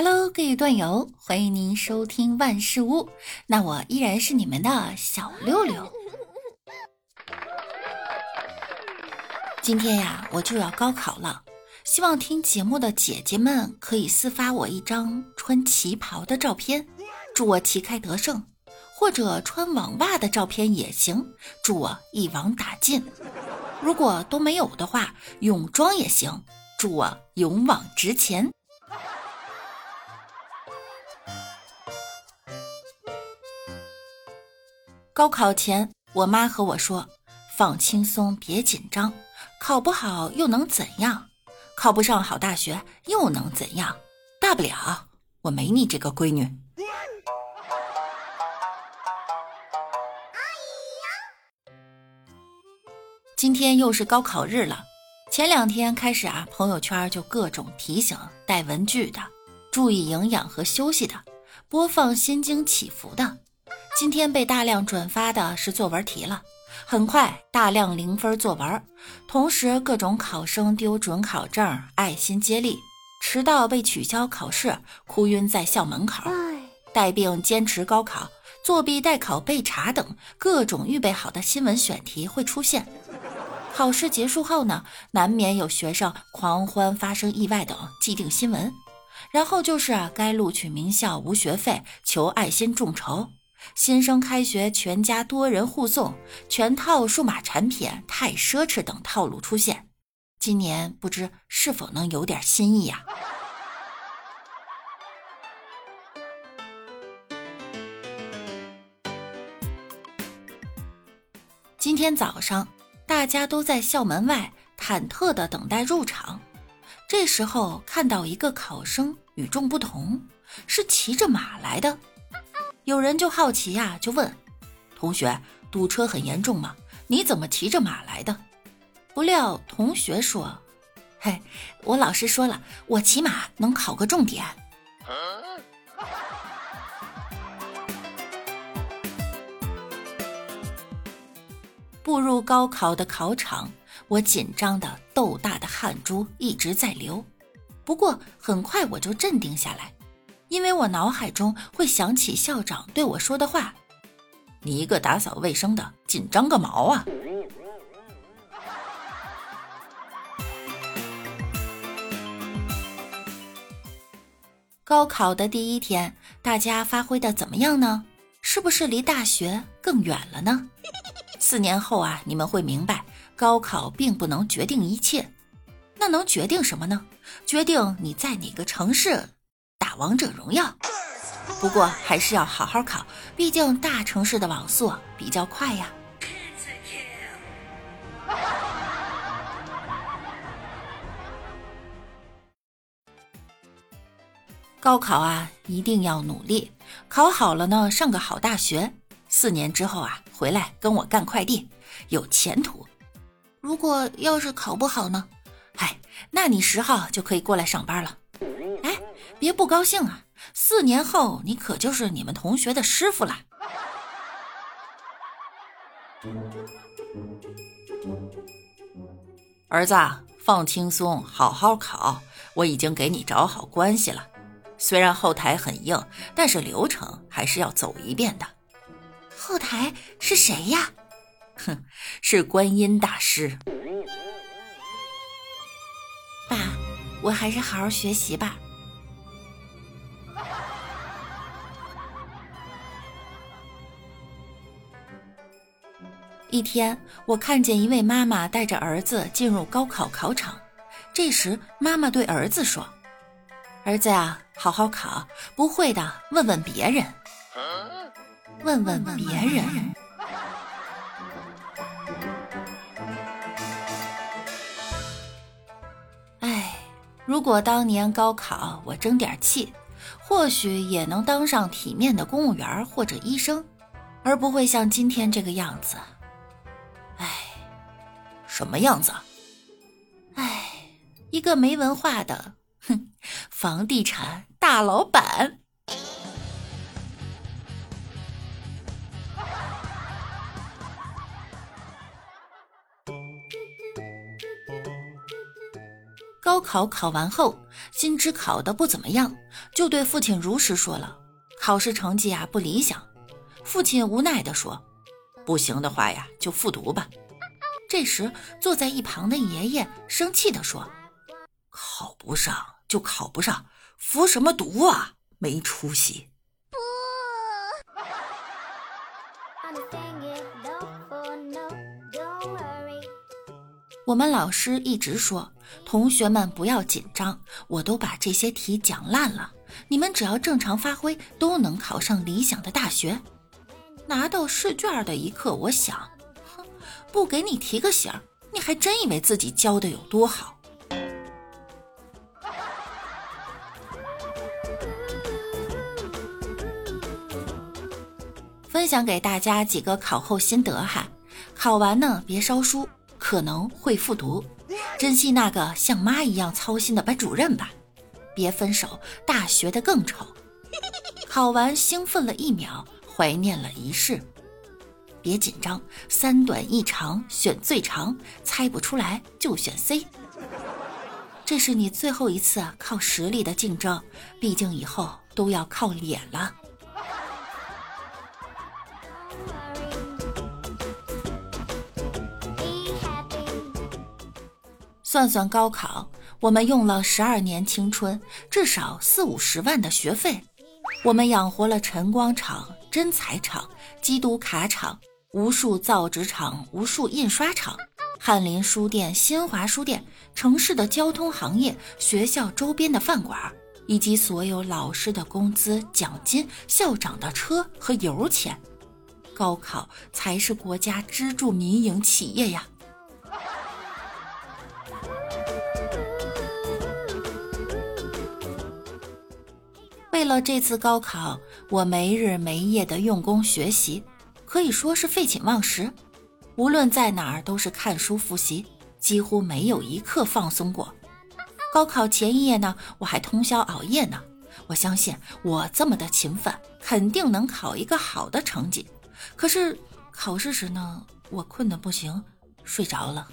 Hello，各位段友，欢迎您收听万事屋。那我依然是你们的小六六。今天呀，我就要高考了，希望听节目的姐姐们可以私发我一张穿旗袍的照片，祝我旗开得胜；或者穿网袜的照片也行，祝我一网打尽。如果都没有的话，泳装也行，祝我勇往直前。高考前，我妈和我说：“放轻松，别紧张。考不好又能怎样？考不上好大学又能怎样？大不了我没你这个闺女。”今天又是高考日了，前两天开始啊，朋友圈就各种提醒带文具的，注意营养和休息的，播放心经祈福的。今天被大量转发的是作文题了，很快大量零分作文，同时各种考生丢准考证、爱心接力，迟到被取消考试，哭晕在校门口，带病坚持高考，作弊代考被查等各种预备好的新闻选题会出现。考试结束后呢，难免有学生狂欢、发生意外等既定新闻，然后就是该录取名校无学费、求爱心众筹。新生开学，全家多人护送，全套数码产品太奢侈等套路出现。今年不知是否能有点新意呀？今天早上，大家都在校门外忐忑的等待入场。这时候看到一个考生与众不同，是骑着马来的。有人就好奇呀，就问同学：“堵车很严重吗？你怎么骑着马来的？”不料同学说：“嘿，我老师说了，我骑马能考个重点。”步入高考的考场，我紧张的豆大的汗珠一直在流，不过很快我就镇定下来。因为我脑海中会想起校长对我说的话：“你一个打扫卫生的，紧张个毛啊！”高考的第一天，大家发挥的怎么样呢？是不是离大学更远了呢？四年后啊，你们会明白，高考并不能决定一切，那能决定什么呢？决定你在哪个城市。王者荣耀，不过还是要好好考，毕竟大城市的网速比较快呀。高考啊，一定要努力，考好了呢，上个好大学。四年之后啊，回来跟我干快递，有前途。如果要是考不好呢？哎，那你十号就可以过来上班了。别不高兴啊！四年后你可就是你们同学的师傅了。儿子，放轻松，好好考。我已经给你找好关系了，虽然后台很硬，但是流程还是要走一遍的。后台是谁呀？哼，是观音大师。爸，我还是好好学习吧。一天，我看见一位妈妈带着儿子进入高考考场。这时，妈妈对儿子说：“儿子啊，好好考，不会的问问别人，问问别人。”哎，如果当年高考我争点气，或许也能当上体面的公务员或者医生，而不会像今天这个样子。什么样子？哎，一个没文化的，哼，房地产大老板。高考考完后，心知考的不怎么样，就对父亲如实说了，考试成绩啊不理想。父亲无奈地说：“不行的话呀，就复读吧。”这时，坐在一旁的爷爷生气地说：“考不上就考不上，服什么毒啊？没出息！”不。我们老师一直说，同学们不要紧张，我都把这些题讲烂了，你们只要正常发挥，都能考上理想的大学。拿到试卷的一刻，我想，哼，不给你提个醒，你还真以为自己教的有多好？分享给大家几个考后心得哈，考完呢别烧书。可能会复读，珍惜那个像妈一样操心的班主任吧。别分手，大学的更丑。考完兴奋了一秒，怀念了一世。别紧张，三短一长选最长，猜不出来就选 C。这是你最后一次靠实力的竞争，毕竟以后都要靠脸了。算算高考，我们用了十二年青春，至少四五十万的学费。我们养活了晨光厂、真材厂、基督卡厂、无数造纸厂、无数印刷厂、翰林书店、新华书店、城市的交通行业、学校周边的饭馆，以及所有老师的工资、奖金、校长的车和油钱。高考才是国家支柱民营企业呀！为了这次高考，我没日没夜的用功学习，可以说是废寝忘食。无论在哪儿，都是看书复习，几乎没有一刻放松过。高考前一夜呢，我还通宵熬夜呢。我相信我这么的勤奋，肯定能考一个好的成绩。可是考试时呢，我困得不行，睡着了。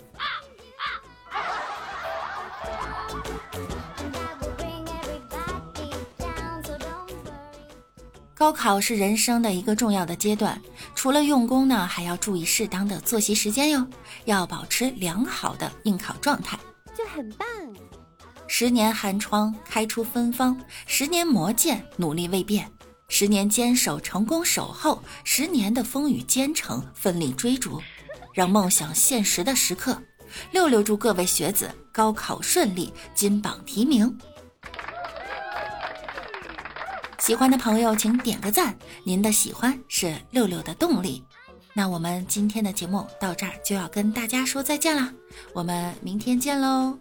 高考是人生的一个重要的阶段，除了用功呢，还要注意适当的作息时间哟，要保持良好的应考状态，就很棒。十年寒窗开出芬芳，十年磨剑努力未变，十年坚守成功守候，十年的风雨兼程奋力追逐，让梦想现实的时刻，六六祝各位学子高考顺利，金榜题名。喜欢的朋友，请点个赞，您的喜欢是六六的动力。那我们今天的节目到这儿就要跟大家说再见了，我们明天见喽。